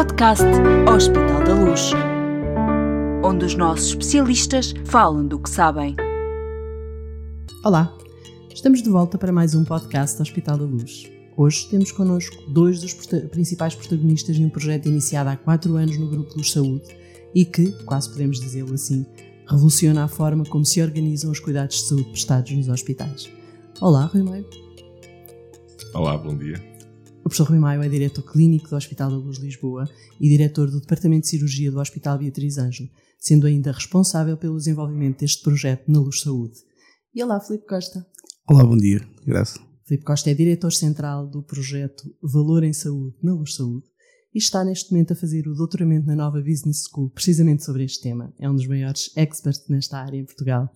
podcast Hospital da Luz, onde os nossos especialistas falam do que sabem. Olá, estamos de volta para mais um podcast Hospital da Luz. Hoje temos connosco dois dos principais protagonistas de um projeto iniciado há quatro anos no Grupo Luz Saúde e que, quase podemos dizê-lo assim, revoluciona a forma como se organizam os cuidados de saúde prestados nos hospitais. Olá, Rui Maio. Olá, bom dia. O professor Rui Maio é diretor clínico do Hospital da Luz Lisboa e diretor do Departamento de Cirurgia do Hospital Beatriz Ângelo, sendo ainda responsável pelo desenvolvimento deste projeto na Luz Saúde. E olá, Filipe Costa. Olá, bom dia. Graças. Filipe Costa é diretor central do projeto Valor em Saúde na Luz Saúde e está neste momento a fazer o doutoramento na nova Business School, precisamente sobre este tema. É um dos maiores experts nesta área em Portugal.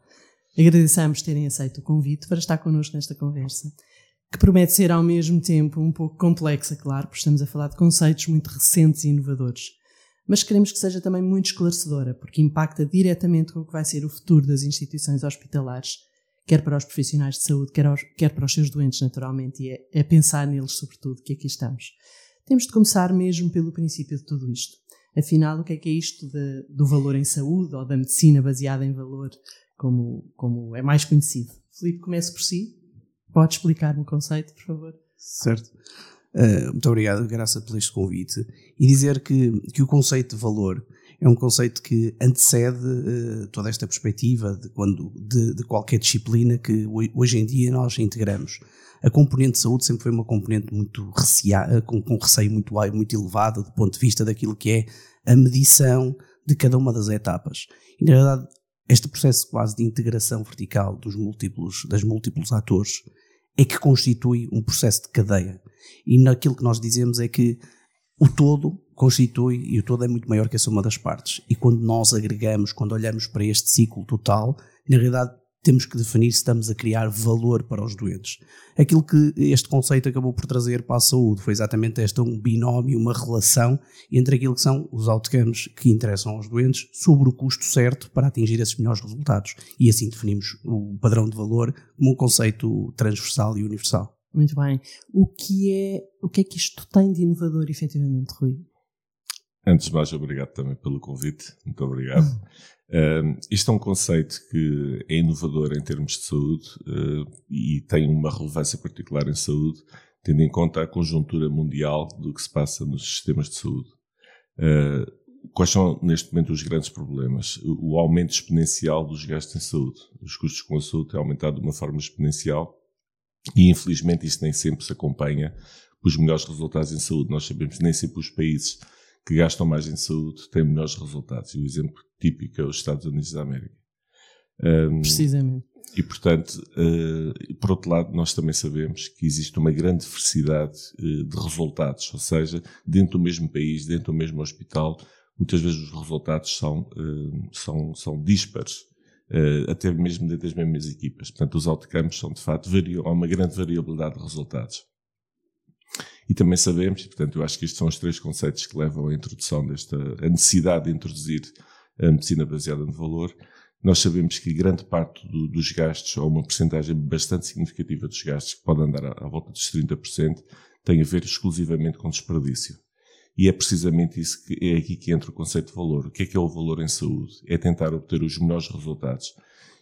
Agradecemos terem aceito o convite para estar connosco nesta conversa que promete ser ao mesmo tempo um pouco complexa, claro, porque estamos a falar de conceitos muito recentes e inovadores. Mas queremos que seja também muito esclarecedora, porque impacta diretamente com o que vai ser o futuro das instituições hospitalares, quer para os profissionais de saúde, quer, aos, quer para os seus doentes, naturalmente, e é, é pensar neles, sobretudo, que aqui estamos. Temos de começar mesmo pelo princípio de tudo isto. Afinal, o que é que é isto de, do valor em saúde, ou da medicina baseada em valor, como, como é mais conhecido? Filipe, comece por si. Pode explicar-me o conceito, por favor? Certo. Uh, muito obrigado, Graça, por este convite. E dizer que, que o conceito de valor é um conceito que antecede uh, toda esta perspectiva de, quando, de, de, qualquer disciplina que hoje em dia nós integramos. A componente de saúde sempre foi uma componente muito receada, com, com receio muito, muito elevado do ponto de vista daquilo que é a medição de cada uma das etapas. E, na verdade, este processo quase de integração vertical dos múltiplos, das múltiplos atores é que constitui um processo de cadeia. E naquilo que nós dizemos é que o todo constitui, e o todo é muito maior que a soma das partes. E quando nós agregamos, quando olhamos para este ciclo total, na realidade temos que definir se estamos a criar valor para os doentes. Aquilo que este conceito acabou por trazer para a saúde foi exatamente esta um binómio, uma relação entre aquilo que são os outcomes que interessam aos doentes sobre o custo certo para atingir esses melhores resultados. E assim definimos o padrão de valor como um conceito transversal e universal. Muito bem. O que é, o que, é que isto tem de inovador, efetivamente, Rui? Antes de mais, obrigado também pelo convite. Muito obrigado. Uh, isto é um conceito que é inovador em termos de saúde uh, e tem uma relevância particular em saúde, tendo em conta a conjuntura mundial do que se passa nos sistemas de saúde. Uh, quais são, neste momento, os grandes problemas? O aumento exponencial dos gastos em saúde. Os custos com a saúde têm aumentado de uma forma exponencial e, infelizmente, isso nem sempre se acompanha os melhores resultados em saúde. Nós sabemos que nem sempre os países que gastam mais em saúde têm melhores resultados. E o exemplo típico é os Estados Unidos da América. Um, Precisamente. E, portanto, uh, por outro lado, nós também sabemos que existe uma grande diversidade uh, de resultados, ou seja, dentro do mesmo país, dentro do mesmo hospital, muitas vezes os resultados são, uh, são, são dispares, até mesmo dentro das mesmas equipas. Portanto, os outcomes são, de facto, há uma grande variabilidade de resultados. E também sabemos, e portanto eu acho que estes são os três conceitos que levam à introdução desta, a necessidade de introduzir a medicina baseada no valor. Nós sabemos que grande parte do, dos gastos, ou uma porcentagem bastante significativa dos gastos, que pode andar à, à volta dos 30%, tem a ver exclusivamente com desperdício. E é precisamente isso que é aqui que entra o conceito de valor. O que é que é o valor em saúde? É tentar obter os melhores resultados.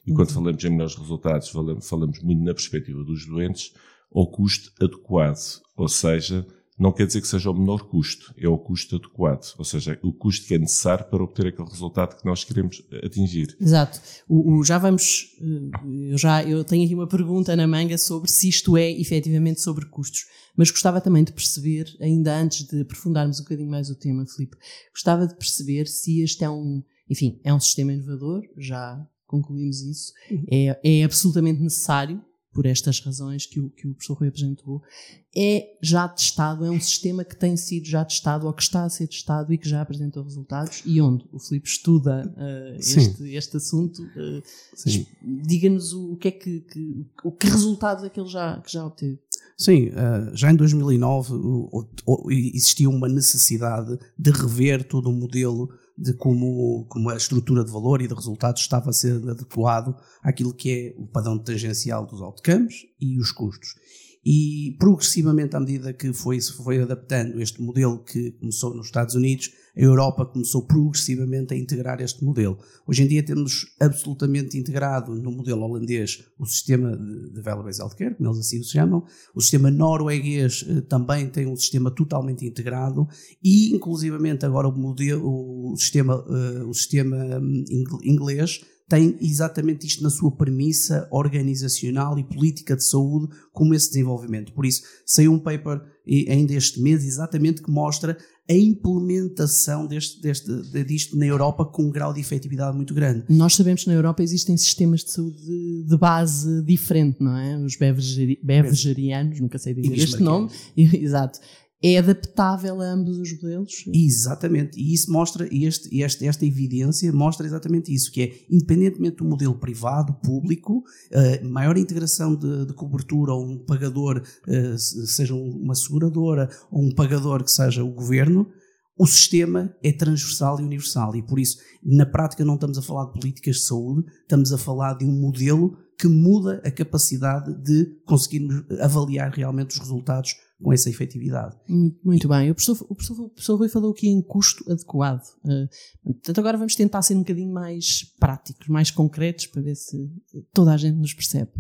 E uhum. quando falamos em melhores resultados, falamos muito na perspectiva dos doentes, ao custo adequado, ou seja, não quer dizer que seja o menor custo, é o custo adequado, ou seja, o custo que é necessário para obter aquele resultado que nós queremos atingir. Exato. O, o, já vamos, eh, eu já eu tenho aqui uma pergunta na manga sobre se isto é efetivamente sobre custos, mas gostava também de perceber, ainda antes de aprofundarmos um bocadinho mais o tema, Filipe, gostava de perceber se este é um, enfim, é um sistema inovador, já concluímos isso, é, é absolutamente necessário por estas razões que o, que o professor Rui apresentou, é já testado, é um sistema que tem sido já testado ou que está a ser testado e que já apresentou resultados e onde o Filipe estuda uh, este, este assunto, uh, diga-nos o, o, que é que, que, o que resultados é que ele já, que já obteve. Sim, uh, já em 2009 existia uma necessidade de rever todo o modelo de como, como a estrutura de valor e de resultados estava a ser adequado àquilo que é o padrão tangencial dos outcomes e os custos. E progressivamente, à medida que foi, se foi adaptando este modelo que começou nos Estados Unidos, a Europa começou progressivamente a integrar este modelo. Hoje em dia temos absolutamente integrado no modelo holandês o sistema de Value-Based Healthcare, como eles assim o chamam. O sistema norueguês eh, também tem um sistema totalmente integrado e, inclusivamente, agora o, modelo, o sistema, uh, o sistema hum, inglês tem exatamente isto na sua premissa organizacional e política de saúde como esse desenvolvimento. Por isso, saiu um paper ainda este mês exatamente que mostra a implementação deste, deste, disto na Europa com um grau de efetividade muito grande. Nós sabemos que na Europa existem sistemas de saúde de base diferente, não é? Os bevegerianos, nunca sei dizer este nome, exato, é adaptável a ambos os modelos? Exatamente, e isso mostra, este, este, esta evidência mostra exatamente isso, que é, independentemente do modelo privado, público, uh, maior integração de, de, cobertura ou um pagador, uh, seja uma seguradora ou um pagador que seja o governo, o sistema é transversal e universal e por isso, na prática, não estamos a falar de políticas de saúde, estamos a falar de um modelo que muda a capacidade de conseguirmos avaliar realmente os resultados com essa efetividade. Muito bem. O professor, o professor, o professor Rui falou aqui em custo adequado. Uh, portanto, agora vamos tentar ser um bocadinho mais práticos, mais concretos, para ver se toda a gente nos percebe.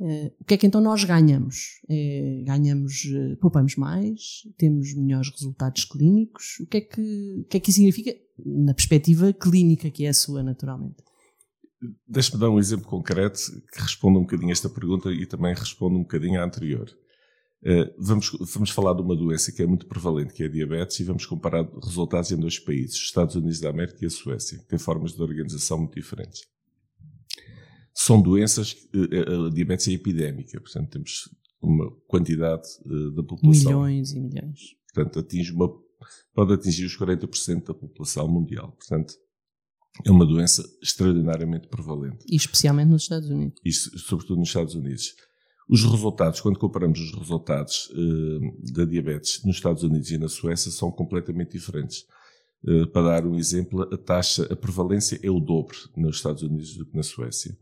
Uh, o que é que então nós ganhamos? É, ganhamos, uh, poupamos mais, temos melhores resultados clínicos. O que, é que, o que é que isso significa na perspectiva clínica que é a sua, naturalmente? Deixe-me dar um exemplo concreto que responda um bocadinho a esta pergunta e também responda um bocadinho à anterior. Uh, vamos, vamos falar de uma doença que é muito prevalente, que é a diabetes, e vamos comparar resultados em dois países, os Estados Unidos da América e a Suécia, que têm formas de organização muito diferentes. São doenças, uh, a diabetes é epidémica, portanto temos uma quantidade da população. Milhões e milhões. Portanto, atinge uma, pode atingir os 40% da população mundial. Portanto, é uma doença extraordinariamente prevalente. E especialmente nos Estados Unidos. Isso, sobretudo nos Estados Unidos. Os resultados, quando comparamos os resultados uh, da diabetes nos Estados Unidos e na Suécia, são completamente diferentes. Uh, para dar um exemplo, a taxa, a prevalência é o dobro nos Estados Unidos do que na Suécia.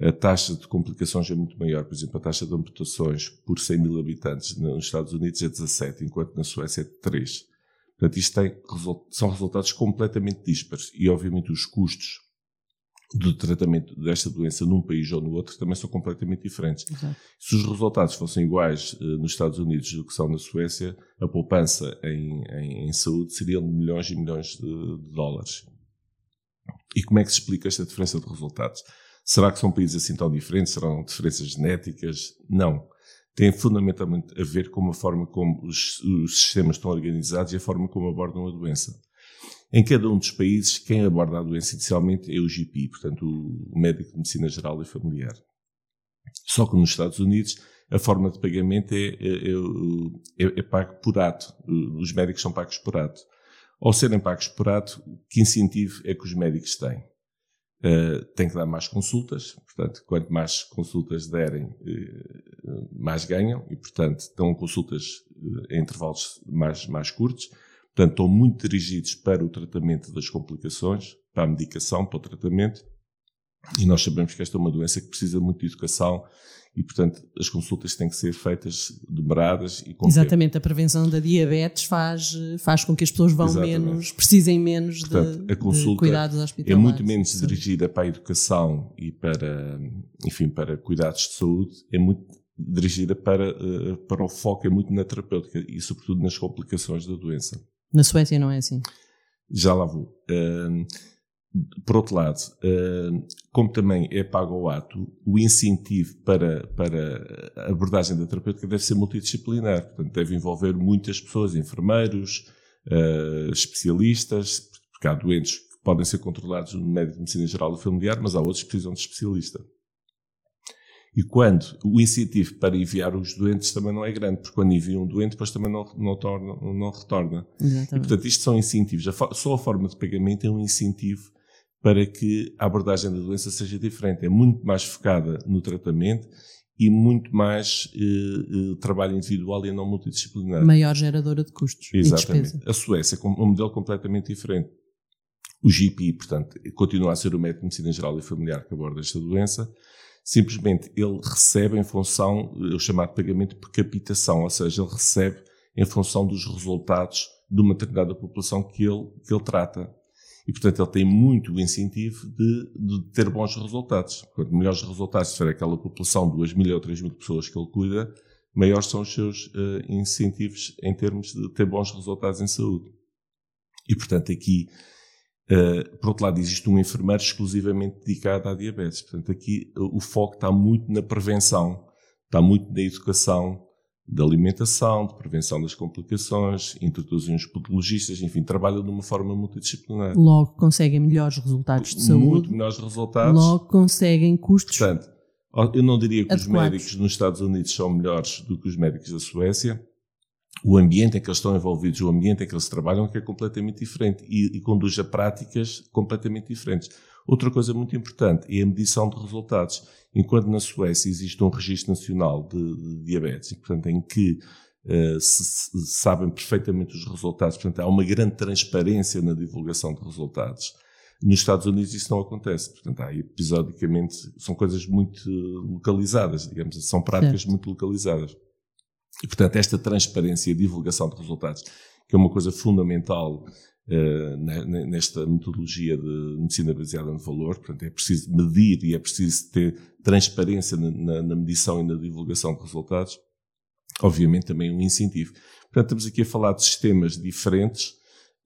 A taxa de complicações é muito maior. Por exemplo, a taxa de amputações por 100 mil habitantes nos Estados Unidos é 17, enquanto na Suécia é 3. Portanto, isto tem, são resultados completamente dispares. E, obviamente, os custos do tratamento desta doença num país ou no outro também são completamente diferentes. Exato. Se os resultados fossem iguais uh, nos Estados Unidos do que são na Suécia, a poupança em, em, em saúde seria de milhões e milhões de, de, dólares. E como é que se explica esta diferença de resultados? Será que são países assim tão diferentes? Serão diferenças genéticas? Não. Tem fundamentalmente a ver com a forma como os, os sistemas estão organizados e a forma como abordam a doença. Em cada um dos países, quem aborda a doença inicialmente é o GP, portanto, o médico de medicina geral e familiar. Só que nos Estados Unidos, a forma de pagamento é, é, é, é pago por ato. Os médicos são pagos por ato. Ao serem pagos por ato, que incentivo é que os médicos têm? Uh, têm que dar mais consultas, portanto, quanto mais consultas derem, uh, mais ganham, e, portanto, dão consultas uh, em intervalos mais, mais curtos. Portanto, estão muito dirigidos para o tratamento das complicações, para a medicação, para o tratamento. E nós sabemos que esta é uma doença que precisa muito de educação e, portanto, as consultas têm que ser feitas demoradas e com Exatamente, a prevenção da diabetes faz, faz com que as pessoas vão Exatamente. menos, precisem menos portanto, de, a consulta de cuidados hospitalares. É muito menos Sim. dirigida para a educação e para, enfim, para cuidados de saúde, é muito dirigida para, eh, para o foco, é muito na terapêutica e, sobretudo, nas complicações da doença. Na Suécia não é assim? Já lá vou. Uh, por outro lado, uh, como também é pago ao ato, o incentivo para, para a abordagem da terapêutica deve ser multidisciplinar. Portanto, deve envolver muitas pessoas, enfermeiros, uh, especialistas, porque há doentes que podem ser controlados no médico de medicina geral ou familiar, mas há outros que precisam de especialista. E quando o incentivo para enviar os doentes também não é grande, porque quando enviam um doente, depois também não, não, torna, não retorna. Exatamente. E, portanto, isto são incentivos. só a forma de pagamento é um incentivo para que a abordagem da doença seja diferente. É muito mais focada no tratamento e muito mais eh, eh, trabalho individual e não multidisciplinar. Maior geradora de custos Exatamente. e A Suécia é um modelo completamente diferente. O GP, portanto, continua a ser o médico de medicina geral e familiar que aborda esta doença, Simplesmente ele recebe em função, o chamado pagamento por capitação, ou seja, ele recebe em função dos resultados de uma determinada população que ele, que ele trata. E, portanto, ele tem muito o incentivo de, de ter bons resultados. Quanto melhores resultados tiver aquela população, 2 mil ou 3 mil pessoas que ele cuida, maiores são os seus uh, incentivos em termos de ter bons resultados em saúde. E, portanto, aqui, uh, por outro lado, existe um enfermeiro exclusivamente dedicado à diabetes. Portanto, aqui uh, o foco está muito na prevenção, está muito na educação, de alimentação, de prevenção das complicações, introduzem os podologistas, enfim, trabalham de uma forma multidisciplinar. Logo conseguem melhores resultados de saúde. Muito melhores resultados. Logo conseguem custos. Portanto, eu não diria que adequados. os médicos nos Estados Unidos são melhores do que os médicos da Suécia. O ambiente em que eles estão envolvidos, o ambiente em que eles trabalham, é, é completamente diferente e, e conduz a práticas completamente diferentes. Outra coisa muito importante é a medição de resultados. Enquanto na Suécia existe um registro nacional de, de diabetes, portanto, em que uh, se, se sabem perfeitamente os resultados, portanto, há uma grande transparência na divulgação de resultados. Nos Estados Unidos isso não acontece. Portanto, há episodicamente, são coisas muito localizadas, digamos, são práticas certo. muito localizadas. E, portanto, esta transparência e divulgação de resultados, que é uma coisa fundamental uh, nesta metodologia de medicina baseada no valor. Portanto, é preciso medir e é preciso ter transparência na, na medição e na divulgação de resultados. Obviamente, também um incentivo. Portanto, estamos aqui a falar de sistemas diferentes.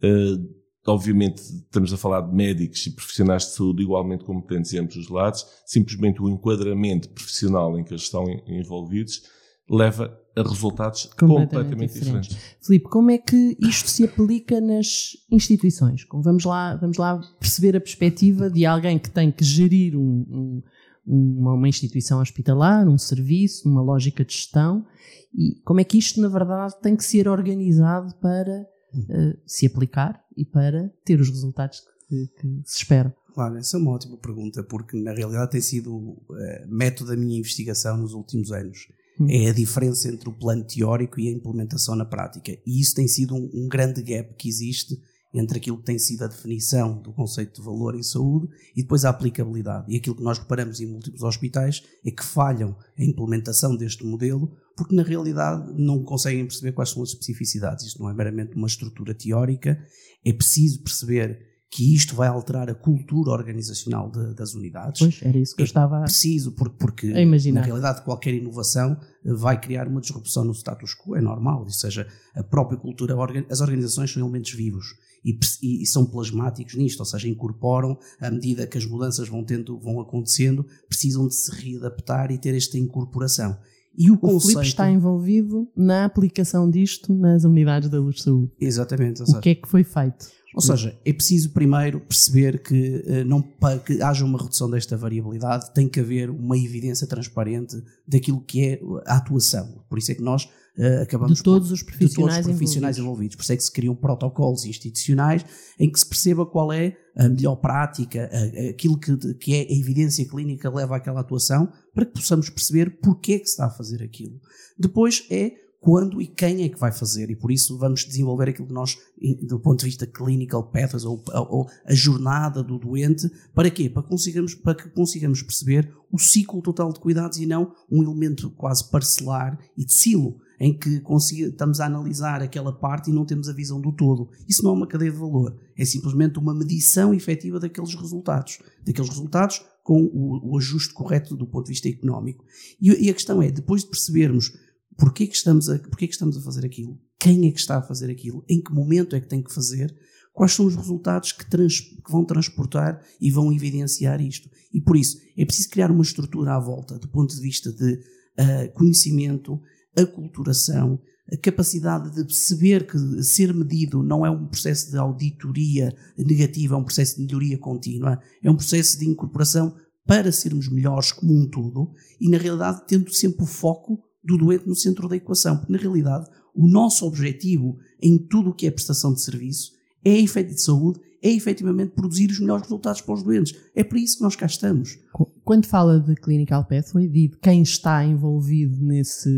Uh, obviamente, estamos a falar de médicos e profissionais de saúde igualmente competentes em ambos os lados. Simplesmente o enquadramento profissional em que eles estão envolvidos leva a resultados completamente, completamente diferentes. diferentes. Filipe, como é que isto se aplica nas instituições? Vamos lá, vamos lá perceber a perspectiva de alguém que tem que gerir um, um, uma, uma, instituição hospitalar, um serviço, uma lógica de gestão, e como é que isto, na verdade, tem que ser organizado para uh, se aplicar e para ter os resultados que, que se espera. Claro, essa é uma ótima pergunta, porque na realidade tem sido uh, método da minha investigação nos últimos anos Hum. É a diferença entre o plano teórico e a implementação na prática. E isso tem sido um, um grande gap que existe entre aquilo que tem sido a definição do conceito de valor em saúde e depois a aplicabilidade. E aquilo que nós reparamos em múltiplos hospitais é que falham a implementação deste modelo porque na realidade não conseguem perceber quais são as especificidades. Isto não é meramente uma estrutura teórica, é preciso perceber que isto vai alterar a cultura organizacional de, das unidades. Pois, era isso que é eu estava preciso, porque, porque a imaginar. na realidade qualquer inovação eh, vai criar uma disrupção no status quo, é normal, ou seja, a própria cultura, as organizações são elementos vivos e, e, são plasmáticos nisto, ou seja, incorporam à medida que as mudanças vão, tendo, vão acontecendo, precisam de se readaptar e ter esta incorporação. E o, o conceito... Filipe está envolvido na aplicação disto nas unidades da Luz Saúde. Exatamente. o que é que foi feito? Ou seja, é preciso primeiro perceber que, eh, não, para que haja uma redução desta variabilidade, tem que haver uma evidência transparente daquilo que é a atuação. Por isso é que nós uh, acabamos de todos os profissionais, todos os profissionais envolvidos. envolvidos. Por isso é que se criam protocolos institucionais em que se perceba qual é a melhor prática, aquilo que, que é a evidência clínica leva àquela atuação, para que possamos perceber porque é que se está a fazer aquilo. Depois é quando e quem é que vai fazer, e por isso vamos desenvolver aquilo que nós, do ponto de vista clinical pathways, ou, ou a jornada do doente, para quê? Para, consigamos, para que consigamos perceber o ciclo total de cuidados e não um elemento quase parcelar e de silo, em que estamos a analisar aquela parte e não temos a visão do todo. Isso não é uma cadeia de valor, é simplesmente uma medição efetiva daqueles resultados, daqueles resultados com o, o ajuste correto do ponto de vista económico. E, e a questão é, depois de percebermos Porquê que, estamos a, porquê que estamos a fazer aquilo? Quem é que está a fazer aquilo? Em que momento é que tem que fazer? Quais são os resultados que, trans, que vão transportar e vão evidenciar isto? E por isso é preciso criar uma estrutura à volta, do ponto de vista de uh, conhecimento, aculturação, a capacidade de perceber que ser medido não é um processo de auditoria negativa, é um processo de melhoria contínua, é um processo de incorporação para sermos melhores como um todo e, na realidade, tendo sempre o foco do doente no centro da equação, porque na realidade o nosso objetivo em tudo o que é prestação de serviço é efeito de saúde, é efetivamente produzir os melhores resultados para os doentes. É para isso que nós cá estamos. Quando fala de clinical pathway, de quem está envolvido nesse,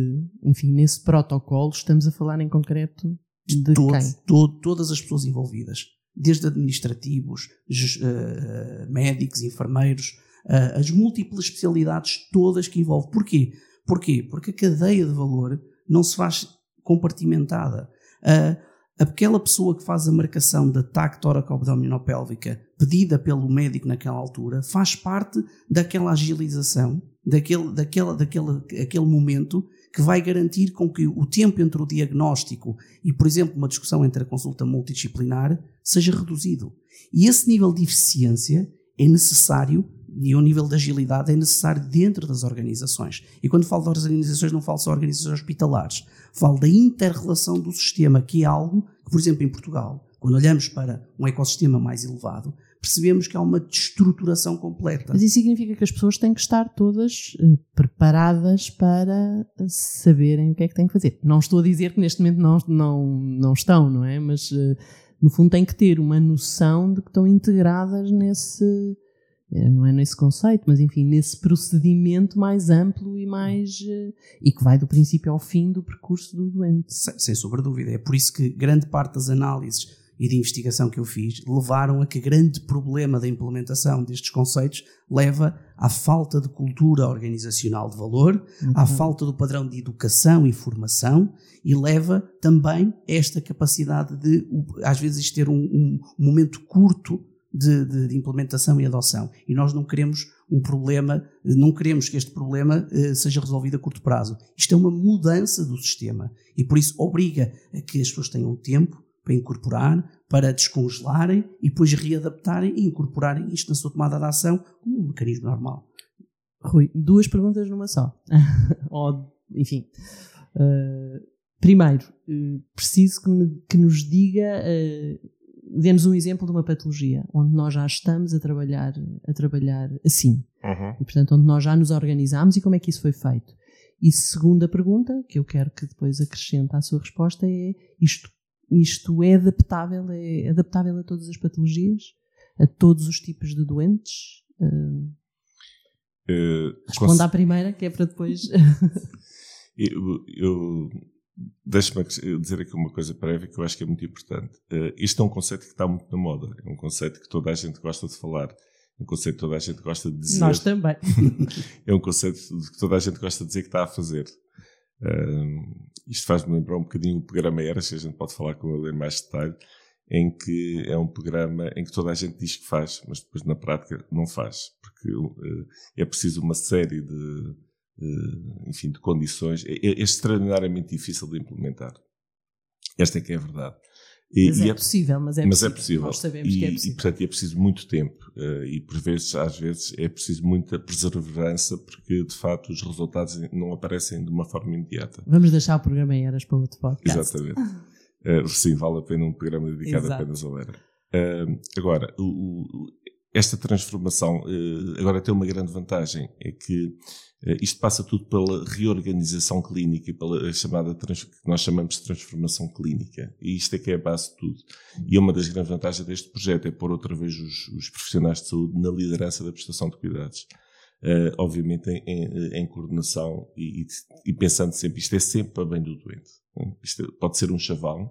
enfim, nesse protocolo, estamos a falar em concreto de Todos, quem? To, todas as pessoas envolvidas, desde administrativos, uh, médicos, enfermeiros, uh, as múltiplas especialidades todas que envolve. Porquê? Porquê? Porque a cadeia de valor não se faz compartimentada. Uh, aquela pessoa que faz a marcação da TAC tóraco-abdominopélvica pedida pelo médico naquela altura faz parte daquela agilização, daquele, daquela, daquele aquele momento que vai garantir com que o tempo entre o diagnóstico e, por exemplo, uma discussão entre a consulta multidisciplinar seja reduzido. E esse nível de eficiência é necessário e o nível de agilidade é necessário dentro das organizações. E quando falo das organizações, não falo só de organizações hospitalares. Falo da inter-relação do sistema, que é algo que, por exemplo, em Portugal, quando olhamos para um ecossistema mais elevado, percebemos que há uma destruturação completa. Mas isso significa que as pessoas têm que estar todas uh, preparadas para saberem o que é que têm que fazer. Não estou a dizer que neste momento não, não, não estão, não é? Mas, uh, no fundo, têm que ter uma noção de que estão integradas nesse eh, não é nesse conceito, mas enfim, nesse procedimento mais amplo e mais. Eh, e que vai do princípio ao fim do percurso do doente. Sem, sem sombra de dúvida. É por isso que grande parte das análises e de investigação que eu fiz levaram a que grande problema da implementação destes conceitos leva à falta de cultura organizacional de valor, uhum. à falta do padrão de educação e formação e leva também esta capacidade de, às vezes, ter um, um momento curto de, de, de, implementação e adoção. E nós não queremos um problema, não queremos que este problema uh, seja resolvido a curto prazo. Isto é uma mudança do sistema e por isso obriga a que as pessoas tenham tempo para incorporar, para descongelarem e depois readaptarem e incorporarem isto na sua tomada de ação como um mecanismo normal. Rui, duas perguntas numa só. Ou, enfim. Uh, primeiro, uh, preciso que, me, que, nos diga demos um exemplo de uma patologia onde nós já estamos a trabalhar, a trabalhar assim. Uhum. E, portanto, onde nós já nos organizamos e como é que isso foi feito. E segunda pergunta, que eu quero que depois acrescente à sua resposta, é isto, isto é adaptável, é adaptável a todas as patologias? A todos os tipos de doentes? Uh, uh, Responda à primeira, que é para depois... eu, eu Deixa-me dizer aqui uma coisa prévia que eu acho que é muito importante. Uh, isto é um conceito que está muito na moda. É um conceito que toda a gente gosta de falar. É um conceito que toda a gente gosta de dizer. Nós também. é um conceito que toda a gente gosta de dizer que está a fazer. Uh, isto faz-me lembrar um bocadinho o programa Eras, que a gente pode falar com ele em mais detalhe, em que é um programa em que toda a gente diz que faz, mas depois na prática não faz. Porque uh, é preciso uma série de enfim, de condições, é, é, extraordinariamente difícil de implementar. Esta é que é a verdade. E, mas, é, é, possível, mas é mas possível, é possível. Nós sabemos e, que é possível. E, portanto, é preciso muito tempo. Uh, e, por vezes, às vezes, é preciso muita perseverança, porque, de facto, os resultados não aparecem de uma forma imediata. Vamos deixar o programa em Eras para outro podcast. Exatamente. uh, sim, vale a pena um programa dedicado Exato. apenas ao Era. Uh, agora, o, o, esta transformação agora tem uma grande vantagem, é que eh, isto passa tudo pela reorganização clínica e pela chamada que nós chamamos de transformação clínica. E isto é que é a base de tudo. E uma das grandes vantagens deste projeto é pôr outra vez os, os profissionais de saúde na liderança da prestação de cuidados. Uh, obviamente em, em, em coordenação e, e, pensando sempre, isto é sempre para bem do doente. Isto pode ser um chavão,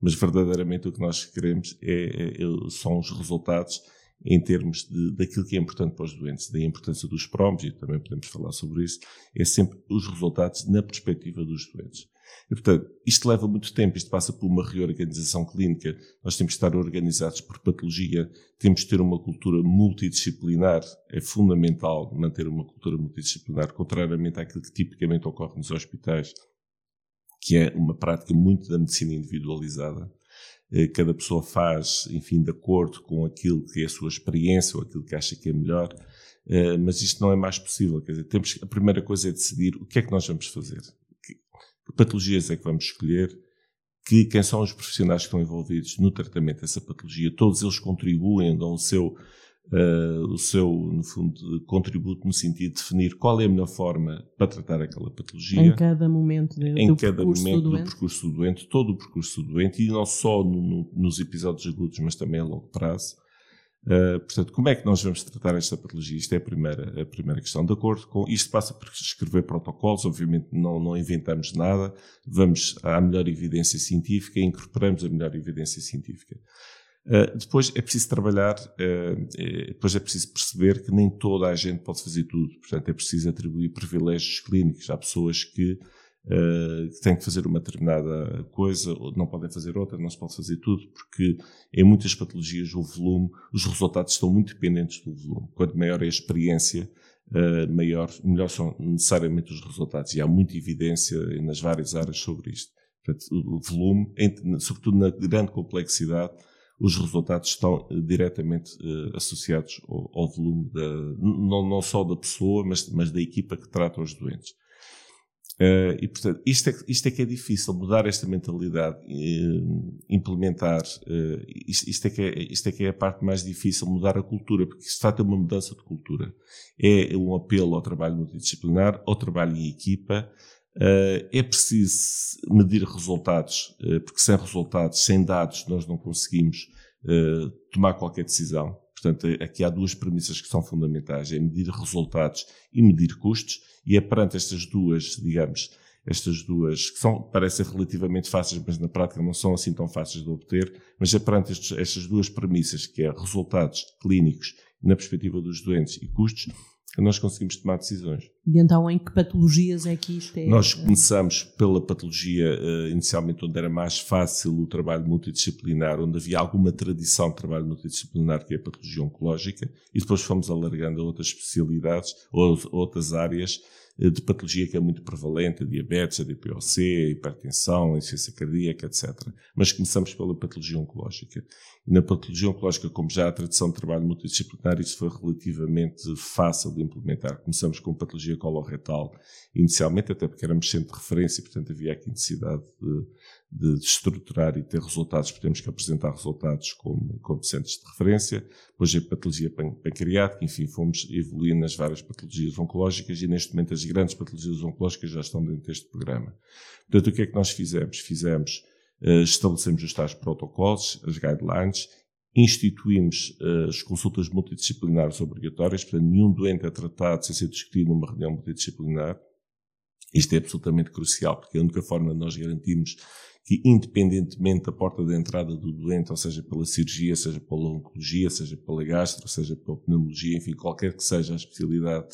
mas verdadeiramente o que nós queremos é, é, é são os resultados em termos de, daquilo que é importante para os doentes, da importância dos PROMs, e também podemos falar sobre isso, é sempre os resultados na perspectiva dos doentes. E, portanto, isto leva muito tempo, isto passa por uma reorganização clínica, nós temos que estar organizados por patologia, temos que ter uma cultura multidisciplinar, é fundamental manter uma cultura multidisciplinar, contrariamente àquilo que tipicamente ocorre nos hospitais, que é uma prática muito da medicina individualizada. Eh, cada pessoa faz, enfim, de acordo com aquilo que é a sua experiência ou aquilo que acha que é melhor, eh, mas isto não é mais possível. Quer dizer, temos, a primeira coisa é decidir o que é que nós vamos fazer, que, que patologias é que vamos escolher, que quem são os profissionais que estão envolvidos no tratamento dessa patologia, todos eles contribuem, dão o seu uh, o seu, no fundo, contributo no sentido de definir qual é a melhor forma para tratar aquela patologia. Em cada momento, de, em do, cada percurso momento do, do percurso do doente, todo o percurso do doente, e não só no, no, nos episódios agudos, mas também a longo prazo. Uh, portanto, como é que nós vamos tratar esta patologia? Isto é a primeira, a primeira questão. De acordo com isto, passa por escrever protocolos. Obviamente, não, não inventamos nada. Vamos à melhor evidência científica e incorporamos a melhor evidência científica. Uh, depois é preciso trabalhar, uh, depois é preciso perceber que nem toda a gente pode fazer tudo. Portanto, é preciso atribuir privilégios clínicos. Há pessoas que, uh, que têm que fazer uma determinada coisa, ou não podem fazer outra, não se pode fazer tudo, porque em muitas patologias o volume, os resultados estão muito dependentes do volume. Quanto maior é a experiência, maior, melhor são necessariamente os resultados. E há muita evidência nas várias áreas sobre isto. Portanto, o volume, sobretudo na grande complexidade, os resultados estão uh, diretamente uh, associados ao, ao volume, da, não, não, só da pessoa, mas, mas, da equipa que trata os doentes. Uh, e, portanto, isto é, isto é que é difícil, mudar esta mentalidade, implementar, isto, isto, é que é, isto é que é a parte mais difícil, mudar a cultura, porque isto trata uma mudança de cultura. É um apelo ao trabalho multidisciplinar, ao trabalho em equipa, Uh, é preciso medir resultados, uh, porque sem resultados, sem dados, nós não conseguimos uh, tomar qualquer decisão. Portanto, aqui há duas premissas que são fundamentais: é medir resultados e medir custos, e é perante estas duas, digamos, estas duas, que são, parecem relativamente fáceis, mas na prática não são assim tão fáceis de obter, mas é perante estes, estas duas premissas, que é resultados clínicos na perspectiva dos doentes e custos, nós conseguimos tomar decisões. E então em que patologias é que isto é? Nós começamos pela patologia uh, inicialmente onde era mais fácil o trabalho multidisciplinar, onde havia alguma tradição de trabalho multidisciplinar, que é a patologia oncológica, e depois fomos alargando a outras especialidades ou outras áreas eh, de patologia que é muito prevalente, a diabetes, a DPOC, a hipertensão, a insuficiência cardíaca, etc. Mas começamos pela patologia oncológica. E na patologia oncológica, como já a tradição de trabalho multidisciplinar, isso foi relativamente fácil de implementar. Começamos com patologia coloretal inicialmente, até porque éramos centro de referência, portanto havia aqui necessidade de de, estruturar e ter resultados, porque temos que apresentar resultados como, como centros de referência. Depois a patologia pancreática, enfim, fomos evoluindo nas várias patologias oncológicas e neste momento as grandes patologias oncológicas já estão dentro deste programa. Portanto, o que é que nós fizemos? Fizemos, uh, estabelecemos os tais protocolos, as guidelines, instituímos uh, as consultas multidisciplinares obrigatórias, portanto, nenhum doente é tratado sem ser discutido numa reunião multidisciplinar. Isto é absolutamente crucial, porque é a única forma de nós garantirmos que, independentemente da porta de entrada do doente, ou seja pela cirurgia, seja pela oncologia, seja pela gastro, seja pela pneumologia, enfim, qualquer que seja a especialidade,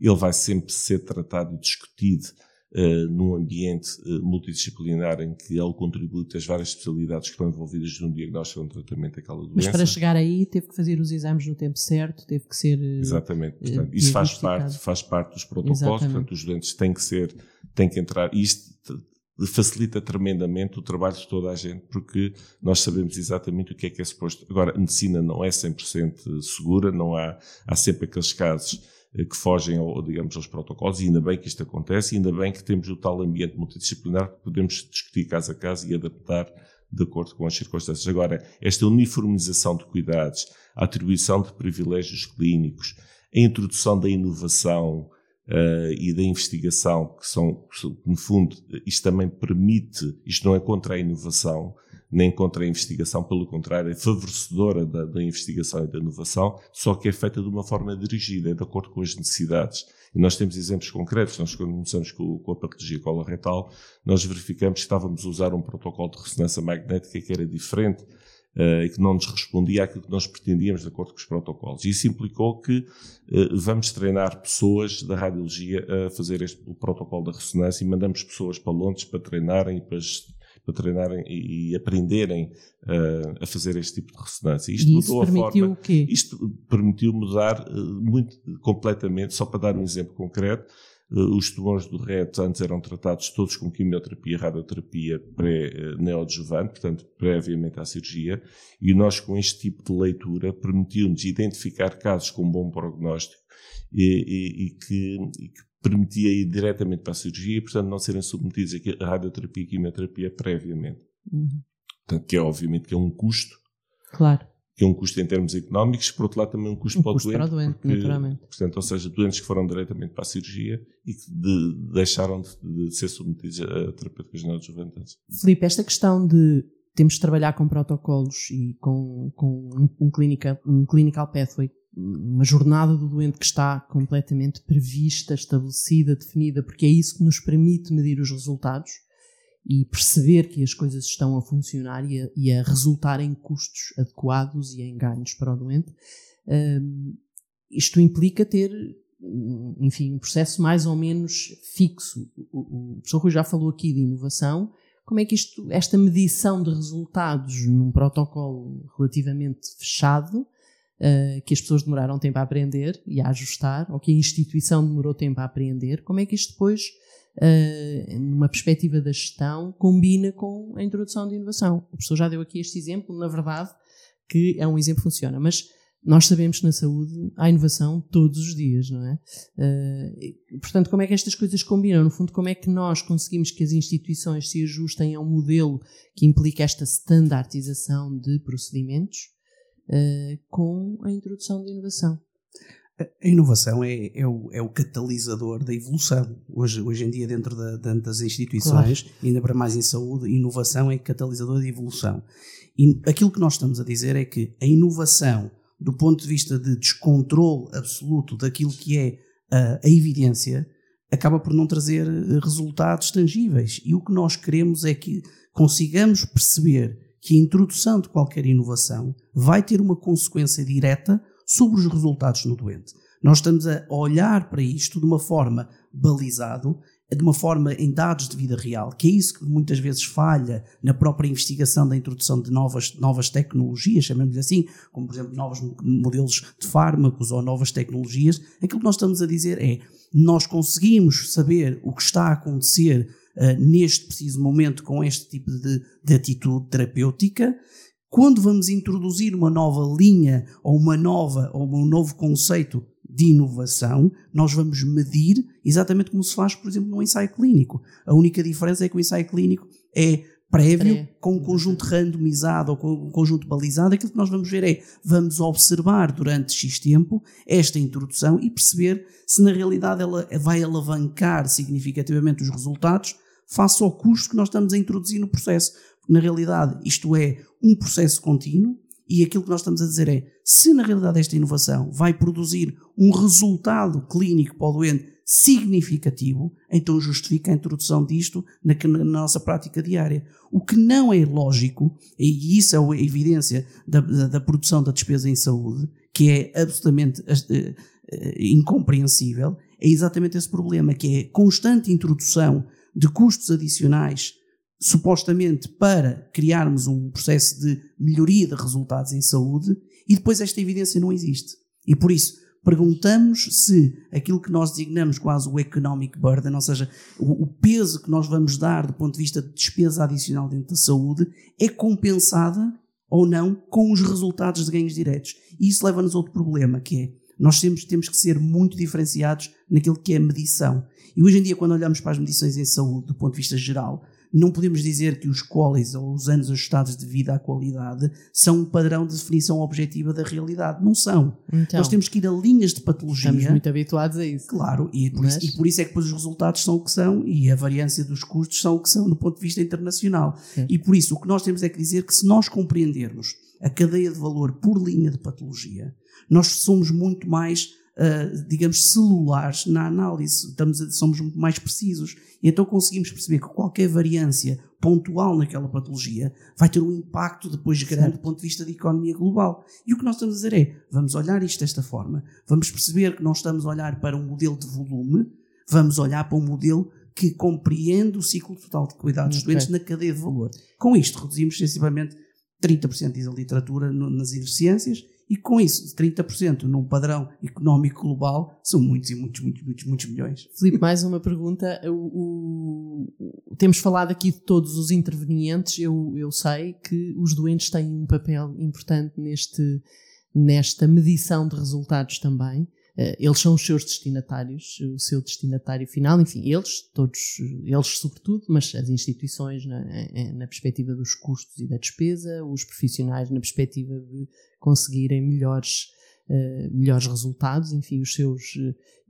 ele vai sempre ser tratado e discutido uh, num ambiente uh, multidisciplinar em que ele contribui as várias especialidades que estão envolvidas no diagnóstico ou no tratamento daquela doença. Mas para chegar aí teve que fazer os exames no tempo certo, teve que ser. Uh, Exatamente. Portanto, isso faz parte, faz parte dos protocolos, Exatamente. portanto, os doentes têm que ser, têm que entrar. Isto facilita tremendamente o trabalho de toda a gente, porque nós sabemos exatamente o que é que é suposto. Agora, a medicina não é 100% segura, não há, há sempre aqueles casos eh, que fogem, ao, digamos, aos protocolos, e ainda bem que isto acontece, e ainda bem que temos o tal ambiente multidisciplinar que podemos discutir caso a caso e adaptar de acordo com as circunstâncias. Agora, esta uniformização de cuidados, a atribuição de privilégios clínicos, a introdução da inovação, uh, e da investigação, que são, no fundo, isto também permite, isto não é contra a inovação, nem contra a investigação, pelo contrário, é favorecedora da, da, investigação e da inovação, só que é feita de uma forma dirigida, é de acordo com as necessidades. E nós temos exemplos concretos, nós quando começamos com, com a patologia coloretal, nós verificamos que estávamos a usar um protocolo de ressonância magnética que era diferente uh, e que não nos respondia àquilo que nós pretendíamos de acordo com os protocolos. Isso implicou que uh, vamos treinar pessoas da radiologia a fazer este protocolo da ressonância e mandamos pessoas para Londres para treinarem e para para treinarem e, aprenderem uh, a fazer este tipo de ressonância. Isto e isso mudou permitiu a forma, o quê? Isto permitiu mudar uh, muito completamente, só para dar um exemplo concreto, eh, os tumores do reto antes eram tratados todos com quimioterapia, radioterapia pré-neoadjuvante, portanto, previamente à cirurgia, e nós com este tipo de leitura permitiu-nos identificar casos com bom prognóstico e, e, e, que, e, que, permitia ir diretamente para a cirurgia e, portanto, não serem submetidos a radioterapia e quimioterapia previamente. Uhum. Portanto, que é obviamente que é um custo. Claro que é um custo em termos económicos, por outro lado também um custo, um para, custo o doente, para o doente. Porque, naturalmente. Portanto, ou seja, doentes que foram diretamente para a cirurgia e que de, deixaram de, de, ser submetidos a terapêuticas neoadjuvantes. Filipe, esta questão de temos de trabalhar com protocolos e com, com um, um, clinical, um clinical pathway, uma jornada do doente que está completamente prevista, estabelecida, definida, porque é isso que nos permite medir os resultados e perceber que as coisas estão a funcionar e a, e a resultar em custos adequados e em ganhos para o doente, um, isto implica ter, enfim, um processo mais ou menos fixo. O, o professor Rui já falou aqui de inovação. Como é que isto, esta medição de resultados num protocolo relativamente fechado, uh, que as pessoas demoraram tempo a aprender e a ajustar, ou que a instituição demorou tempo a aprender, como é que isto depois uh, numa perspectiva da gestão, combina com a introdução de inovação. O professor já deu aqui este exemplo, na verdade, que é um exemplo que funciona, mas nós sabemos que na saúde há inovação todos os dias, não é? Uh, portanto, como é que estas coisas combinam? No fundo, como é que nós conseguimos que as instituições se ajustem a um modelo que implica esta standardização de procedimentos uh, com a introdução de inovação? A inovação é, é, o, é o catalisador da evolução. Hoje, hoje em dia, dentro da, da, das instituições, claro. ainda para mais em saúde, inovação é catalisador da evolução. E aquilo que nós estamos a dizer é que a inovação, do ponto de vista de descontrole absoluto daquilo que é a, a evidência, acaba por não trazer eh, resultados tangíveis. E o que nós queremos é que consigamos perceber que a introdução de qualquer inovação vai ter uma consequência direta sobre os resultados no doente. Nós estamos a olhar para isto de uma forma balizado, de uma forma em dados de vida real, que é isso que muitas vezes falha na própria investigação da introdução de novas, novas tecnologias, chamamos assim, como por exemplo novos modelos de fármacos ou novas tecnologias. Aquilo que nós estamos a dizer é, nós conseguimos saber o que está a acontecer uh, neste preciso momento com este tipo de, de atitude terapêutica, quando vamos introduzir uma nova linha ou uma nova ou um novo conceito de inovação, nós vamos medir exatamente como se faz, por exemplo, num ensaio clínico. A única diferença é que o ensaio clínico é prévio, com um conjunto randomizado ou com um conjunto balizado. Aquilo que nós vamos ver é, vamos observar durante X tempo esta introdução e perceber se na realidade ela vai alavancar significativamente os resultados face ao custo que nós estamos a introduzir no processo. Na realidade, isto é um processo contínuo e aquilo que nós estamos a dizer é: se na realidade esta inovação vai produzir um resultado clínico para o doente significativo, então justifica a introdução disto na, na nossa prática diária. O que não é lógico, e isso é a evidência da, da, da produção da despesa em saúde, que é absolutamente uh, uh, incompreensível, é exatamente esse problema, que é a constante introdução de custos adicionais supostamente para criarmos um processo de melhoria de resultados em saúde e depois esta evidência não existe. E por isso perguntamos se aquilo que nós designamos quase o economic burden, ou seja, o, peso que nós vamos dar do ponto de vista de despesa adicional dentro da saúde, é compensada ou não com os resultados de ganhos diretos. E isso leva-nos a outro problema, que é nós temos, temos que ser muito diferenciados naquilo que é medição. E hoje em dia, quando olhamos para as medições em saúde, do ponto de vista geral, não podemos dizer que os qualis ou os anos ajustados de vida à qualidade são um padrão de definição objetiva da realidade. Não são. Então, Nós temos que ir a linhas de patologia. Estamos muito habituados a isso. Claro, e por, Mas... isso, e por isso é que depois os resultados são o que são e a variância dos custos são o que são do ponto de vista internacional. Sim. E por isso o que nós temos é que dizer que se nós compreendermos a cadeia de valor por linha de patologia, nós somos muito mais uh, digamos, celulares na análise, Estamos somos muito mais precisos. E então conseguimos perceber que qualquer variância pontual naquela patologia vai ter um impacto depois grande certo. do ponto de vista de economia global. E o que nós estamos a dizer é, vamos olhar isto desta forma, vamos perceber que não estamos a olhar para um modelo de volume, vamos olhar para um modelo que compreende o ciclo total de cuidados dos doentes na cadeia de valor. Com isto, reduzimos sensivelmente 30% da literatura nas ciências e com isso, 30% num padrão económico global são muitos e muitos, muitos, muitos, muitos milhões. Filipe, mais uma pergunta. O, o, temos falado aqui de todos os intervenientes. Eu, eu sei que os doentes têm um papel importante neste, nesta medição de resultados também. Eh, eles são os seus destinatários, o seu destinatário final, enfim, eles, todos, eles sobretudo, mas as instituições na, na perspectiva dos custos e da despesa, os profissionais na perspectiva de conseguirem melhores, melhores resultados, enfim, os seus,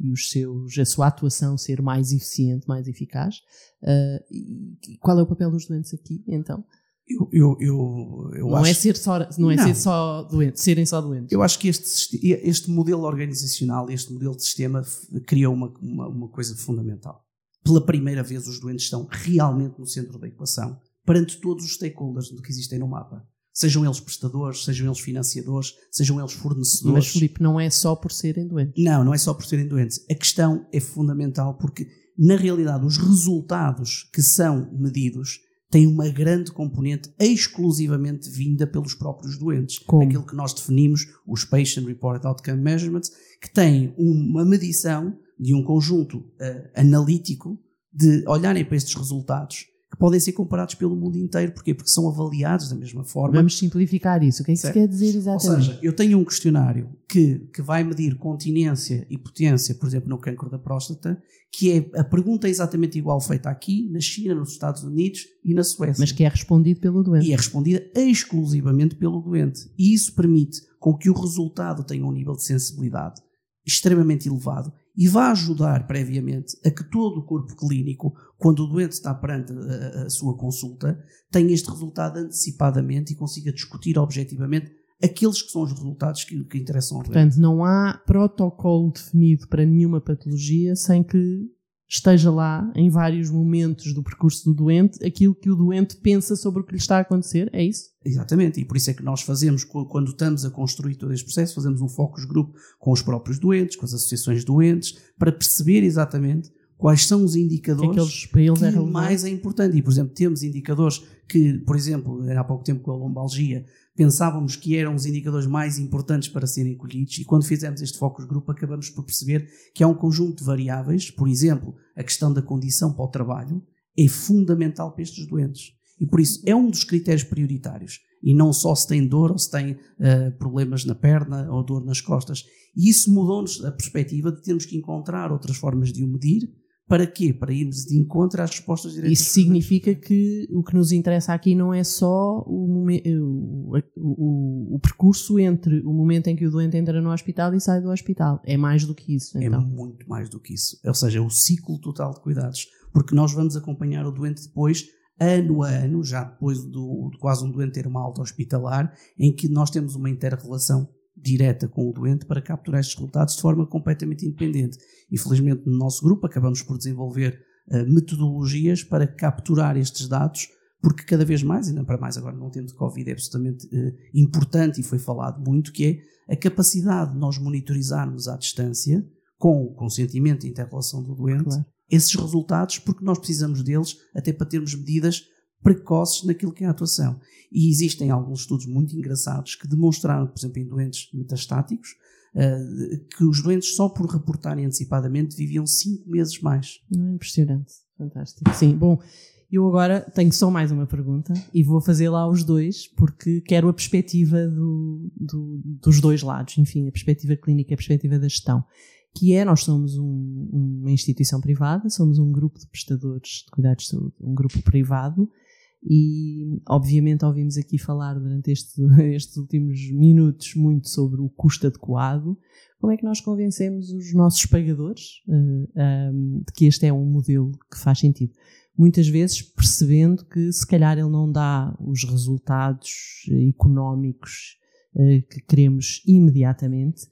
e os seus, a sua atuação ser mais eficiente, mais eficaz. Uh, qual é o papel dos doentes aqui, então? Eu, eu, eu, eu não acho... é ser só, não é não. ser só doente, serem só doentes. Eu acho que este, este modelo organizacional, este modelo de sistema cria uma, uma, uma coisa fundamental. pela primeira vez os doentes estão realmente no centro da equação, perante todos os stakeholders que existem no mapa. Sejam eles prestadores, sejam eles financiadores, sejam eles fornecedores. Mas, Filipe, não é só por serem doentes. Não, não é só por serem doentes. A questão é fundamental porque, na realidade, os resultados que são medidos têm uma grande componente exclusivamente vinda pelos próprios doentes. Como? Aquilo que nós definimos, os Patient Reported Outcome Measurements, que têm uma medição de um conjunto uh, analítico de olharem para estes resultados que podem ser comparados pelo mundo inteiro. Porquê? Porque são avaliados da mesma forma. Vamos simplificar isso. O que é que Certo. se quer dizer exatamente? Ou seja, eu tenho um questionário que, que vai medir continência e potência, por exemplo, no cancro da próstata, que é a pergunta é exatamente igual feita aqui, na China, nos Estados Unidos e na Suécia. Mas que é respondido pelo doente. E é respondida exclusivamente pelo doente. E isso permite com que o resultado tenha um nível de sensibilidade extremamente elevado e vai ajudar previamente a que todo o corpo clínico, quando o doente está perante a, a sua consulta, tenha este resultado antecipadamente e consiga discutir objetivamente aqueles que são os resultados que, que interessam ao doente. Portanto, não há protocolo definido para nenhuma patologia sem que esteja lá, em vários momentos do percurso do doente, aquilo que o doente pensa sobre o que lhe está a acontecer. É isso? Exatamente, e por isso é que nós fazemos, quando estamos a construir todo este processo, fazemos um focus group com os próprios doentes, com as associações doentes, para perceber exatamente quais são os O que é indicadores que eles, que é mais é importante. E, por exemplo, temos indicadores que, por exemplo, há pouco tempo com a lombalgia, pensávamos que eram os indicadores mais importantes para serem colhidos e quando fizemos este focus group acabamos por perceber que há um conjunto de variáveis, por exemplo, a questão da condição para o trabalho é fundamental para estes doentes. E por isso é um dos critérios prioritários. E não só se tem dor ou se tem eh, problemas na perna ou dor nas costas. E isso mudou-nos a perspectiva de termos que encontrar outras formas de o medir. Para quê? Para irmos de encontro às respostas diretas. Isso significa que o que nos interessa aqui não é só o, momen- o, o- o percurso entre o momento em que o doente entra no hospital e sai do hospital. É mais do que isso, É então. muito mais do que isso. Ou seja, é o ciclo total de cuidados. Porque nós vamos acompanhar o doente depois, ano a ano, já depois do, de quase um doente ter uma alta hospitalar, em que nós temos uma inter-relação direta com o doente para capturar estes resultados de forma completamente independente. E felizmente no nosso grupo acabamos por desenvolver eh, metodologias para capturar estes dados, porque cada vez mais, ainda para mais agora num tempo de Covid, é absolutamente eh, importante e foi falado muito, que é a capacidade de nós monitorizarmos à distância, com o consentimento e inter-relação do doente, Claro. esses resultados, porque nós precisamos deles até para termos medidas precoces naquilo que é a atuação. E existem alguns estudos muito engraçados que demonstraram, por exemplo, em doentes metastáticos, eh, que os doentes só por reportarem antecipadamente viviam 5 meses mais. É impressionante. Fantástico. Sim, bom, eu agora tenho só mais uma pergunta e vou fazê-la aos dois, porque quero a perspectiva do- do- dos dois lados, enfim, a perspectiva clínica e a perspectiva da gestão. Que é, nós somos um- uma instituição privada, somos um grupo de prestadores de cuidados de saúde, um grupo privado, e obviamente ouvimos aqui falar durante este- estes últimos minutos muito sobre o custo adequado. Como é que nós convencemos os nossos pagadores eh, um, de que este é um modelo que faz sentido? Muitas vezes percebendo que se calhar ele não dá os resultados económicos eh, que queremos imediatamente.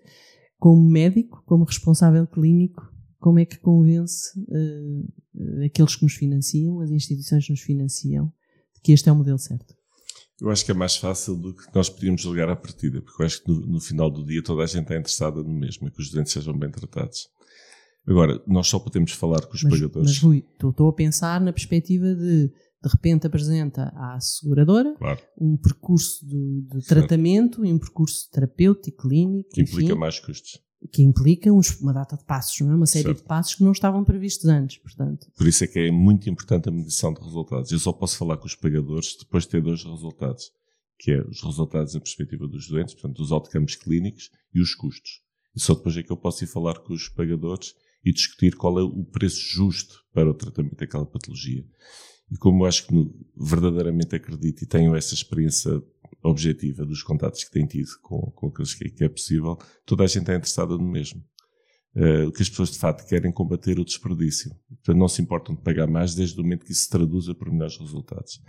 Como médico, como responsável clínico, como é que convence eh, aqueles que nos financiam, as instituições que nos financiam, que este é o modelo certo? Eu acho que é mais fácil do que nós podíamos julgar à partida, porque eu acho que no, no final do dia toda a gente está interessada no mesmo, é que os doentes sejam bem tratados. Agora, nós só podemos falar com os Mas, pagadores. mas Rui, estou a pensar na perspectiva de de repente apresenta à seguradora Claro, um percurso de, de tratamento e um percurso terapêutico, clínico, que implica enfim, mais custos. Que implica uma data de passos, não é? uma série Certo. de passos que não estavam previstos antes, portanto. Por isso é que é muito importante a medição de resultados. Eu só posso falar com os pagadores depois de ter dois resultados, que é os resultados em perspectiva dos doentes, portanto, os outcomes clínicos e os custos. E só depois é que eu posso ir falar com os pagadores e discutir qual é o preço justo para o tratamento daquela patologia. E como eu acho que verdadeiramente acredito e tenho essa experiência objetiva dos contatos que tenho tido com, com aqueles que, que é possível, toda a gente é interessada no mesmo. Eh, o que as pessoas de facto querem combater o desperdício. Portanto, não se importam de pagar mais desde o momento que isso se traduza por melhores resultados.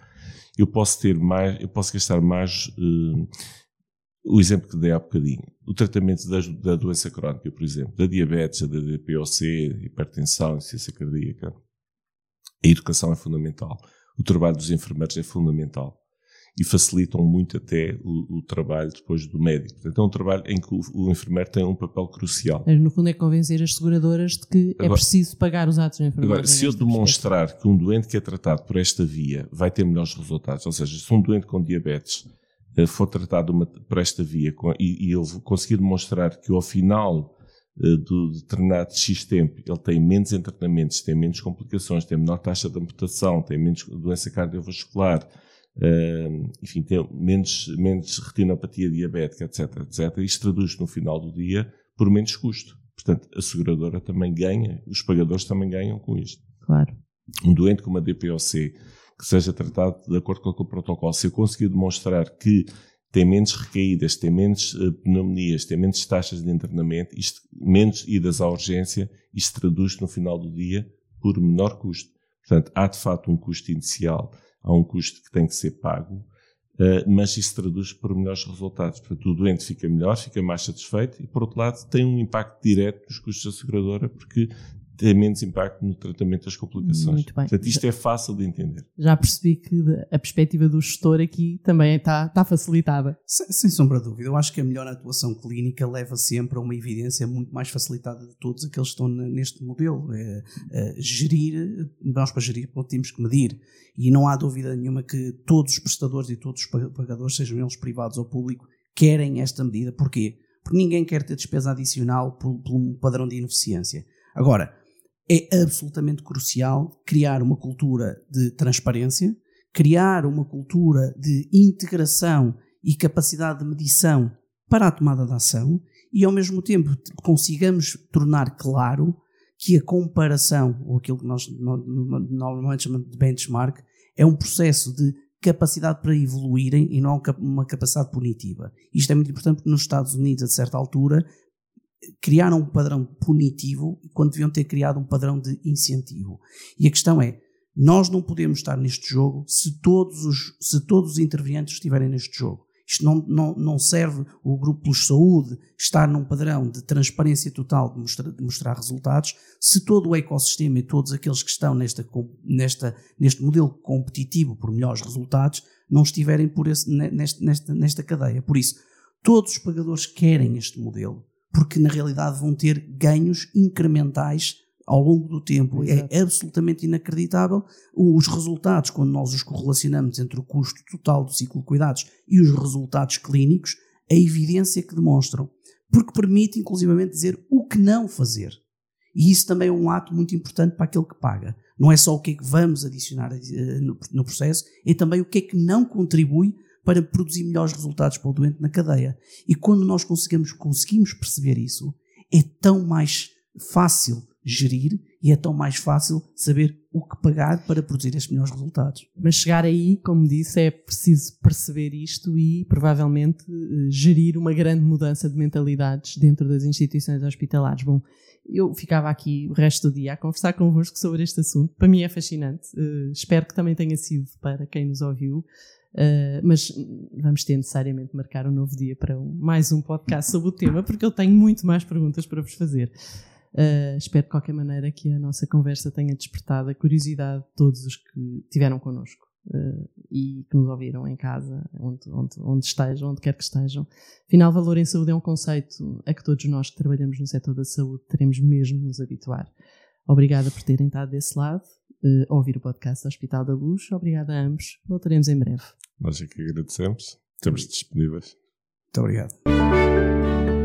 Eu posso ter mais, eu posso gastar mais, eh, o exemplo que dei há bocadinho, o tratamento da, da doença crónica, por exemplo, da diabetes, da DPOC, hipertensão, insuficiência cardíaca. A educação é fundamental. O trabalho dos enfermeiros é fundamental e facilitam muito até o, o, trabalho depois do médico. Portanto, é um trabalho em que o, o, enfermeiro tem um papel crucial. Mas, no fundo, é convencer as seguradoras de que é agora, é preciso pagar os atos de enfermeiro. Agora, se eu demonstrar que um doente que é tratado por esta via vai ter melhores resultados, ou seja, se um doente com diabetes uh, for tratado uma, por esta via com, e, e ele conseguir demonstrar que ao final uh, do determinado X tempo ele tem menos internamentos, tem menos complicações, tem menor taxa de amputação, tem menos doença cardiovascular, Uh, enfim, tem menos, menos retinopatia diabética, etc, etc. Isto traduz no final do dia por menos custo. Portanto, a seguradora também ganha, os pagadores também ganham com isto. Claro. Um doente com uma DPOC que seja tratado de acordo com o protocolo, se eu conseguir demonstrar que tem menos recaídas, tem menos uh, pneumonias, tem menos taxas de internamento, isto, menos idas à urgência, isto traduz no final do dia por menor custo. Portanto, há de facto um custo inicial há um custo que tem que ser pago, uh, mas isso traduz por melhores resultados. Portanto, o doente fica melhor, fica mais satisfeito e, por outro lado, tem um impacto direto nos custos da seguradora, porque tem menos impacto no tratamento das complicações. Muito bem. Portanto, isto é fácil de entender. Já percebi que a perspectiva do gestor aqui também está, está facilitada. Sem, sem, sombra de dúvida. Eu acho que a melhor atuação clínica leva sempre a uma evidência muito mais facilitada de todos aqueles que estão neste modelo. É, é, gerir, nós para gerir temos que medir. E não há dúvida nenhuma que todos os prestadores e todos os pagadores, sejam eles privados ou públicos, querem esta medida. Porquê? Porque ninguém quer ter despesa adicional por, por um padrão de ineficiência. Agora, é absolutamente crucial criar uma cultura de transparência, criar uma cultura de integração e capacidade de medição para a tomada de ação e, ao mesmo tempo, consigamos tornar claro que a comparação, ou aquilo que nós normalmente chamamos de benchmark, é um processo de capacidade para evoluírem e não uma capacidade punitiva. Isto é muito importante porque nos Estados Unidos, a certa altura, criaram um padrão punitivo quando deviam ter criado um padrão de incentivo. E a questão é, nós não podemos estar neste jogo se todos os, se todos os intervenientes estiverem neste jogo. Isto não, não, não serve o Grupo Plus Saúde estar num padrão de transparência total de mostrar, de mostrar resultados se todo o ecossistema e todos aqueles que estão nesta, nesta, neste modelo competitivo por melhores resultados não estiverem por esse, nesta, nesta, nesta cadeia. Por isso, todos os pagadores querem este modelo porque na realidade vão ter ganhos incrementais ao longo do tempo. É Exato. É absolutamente inacreditável os resultados, quando nós os correlacionamos entre o custo total do ciclo de cuidados e os resultados clínicos, a evidência que demonstram. Porque permite, inclusivamente, dizer o que não fazer. E isso também é um ato muito importante para aquele que paga. Não é só o que é que vamos adicionar eh, no processo, é também o que é que não contribui para produzir melhores resultados para o doente na cadeia. E quando nós conseguimos, conseguimos perceber isso, é tão mais fácil gerir e é tão mais fácil saber o que pagar para produzir estes melhores resultados. Mas chegar aí, como disse, é preciso perceber isto e provavelmente eh, gerir uma grande mudança de mentalidades dentro das instituições hospitalares. Bom, eu ficava aqui o resto do dia a conversar convosco sobre este assunto. Para mim é fascinante. Uh, espero que também tenha sido para quem nos ouviu. Uh, mas vamos ter necessariamente marcar um novo dia para um, mais um podcast sobre o tema, porque eu tenho muito mais perguntas para vos fazer. Uh, espero de qualquer maneira que a nossa conversa tenha despertado a curiosidade de todos os que tiveram connosco uh, e que nos ouviram em casa, onde, onde, onde estejam, onde quer que estejam. Afinal, valor em saúde é um conceito a que todos nós que trabalhamos no setor da saúde teremos mesmo de nos habituar. Obrigada por terem estado desse lado uh, ouvir o podcast do Hospital da Luz. Obrigada a ambos. Voltaremos em breve. Nós é que agradecemos. Estamos disponíveis. Muito obrigado.